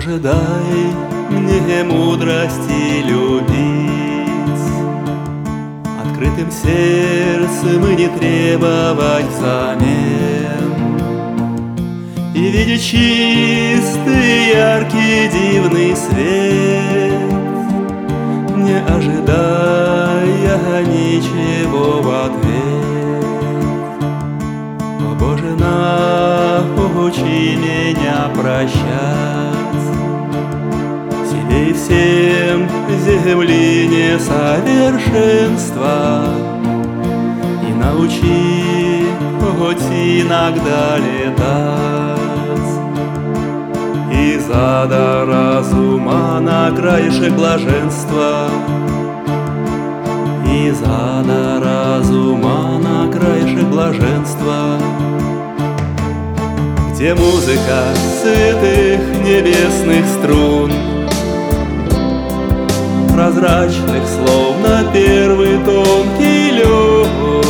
Боже, дай мне мудрости любить, Открытым сердцем и не требовать взамен, И видеть чистый, яркий, дивный свет, Не ожидая ничего в ответ. О Боже, научи меня прощать, и всем земли несовершенства, И научи хоть иногда летать. Из ада разума на краешек блаженства, Из ада разума на краешек блаженства, Где музыка сытых небесных струн, Прозрачных, словно первый тонкий лед,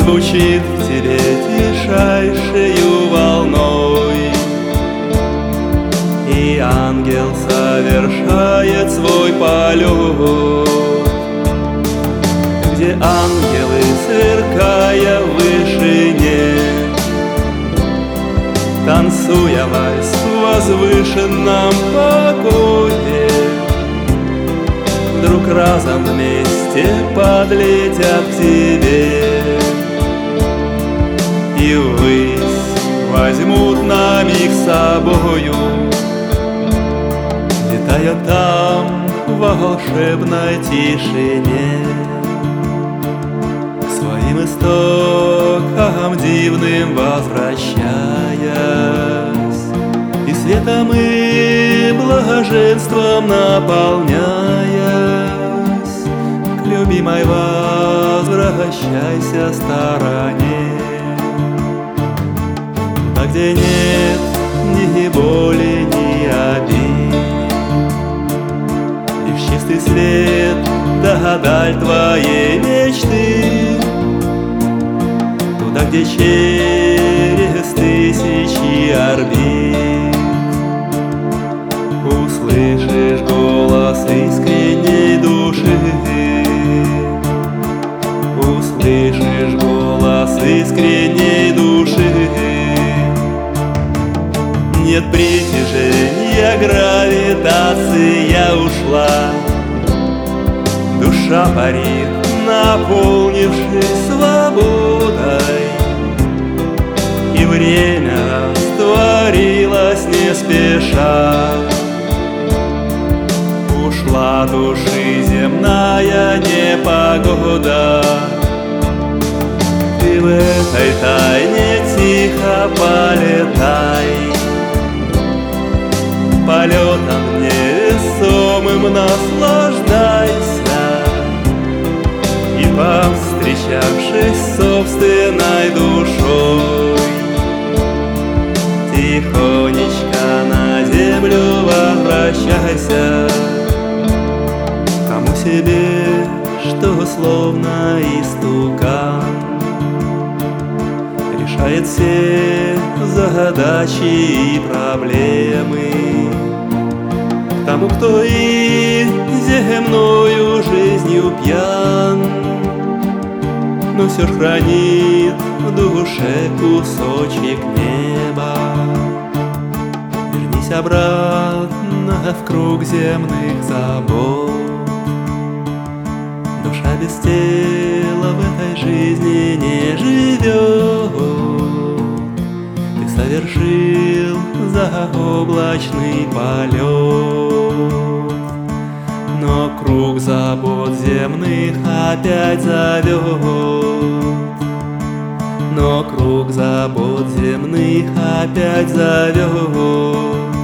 Звучит в тебе тишайшею волной, И ангел совершает свой полет, Где ангелы, сверкая в вышине, Танцуя вальс в возвышенном покое, разом вместе подлетят к тебе. И ввысь возьмут на миг с собою. Летая там в волшебной тишине К своим истокам дивным возвращаясь И светом и блаженством наполняясь К любимой возвращайся стороне. Туда, где нет ни боли, ни обид. Лишь чистый свет да даль твоей мечты. Туда, где через тысячи орбит. Услышишь Нет притяжения, гравитация ушла. Душа парит, наполнившись свободой. И время растворилось не спеша. Ушла души земная непогода. Ты в этой тайне тихо полетай Полетом невесомым наслаждайся. И повстречавшись собственной душой Тихонечко на землю возвращайся. Кому себе, что словно истукан Решает все задачи и проблемы Тому, кто и земною жизнью пьян Но все ж хранит в душе кусочек неба. Вернись обратно в круг земных забот. Душа без тела в этой жизни не живет Ты совершил заоблачный полет Но круг забот земных опять зовет. Но круг забот земных опять зовет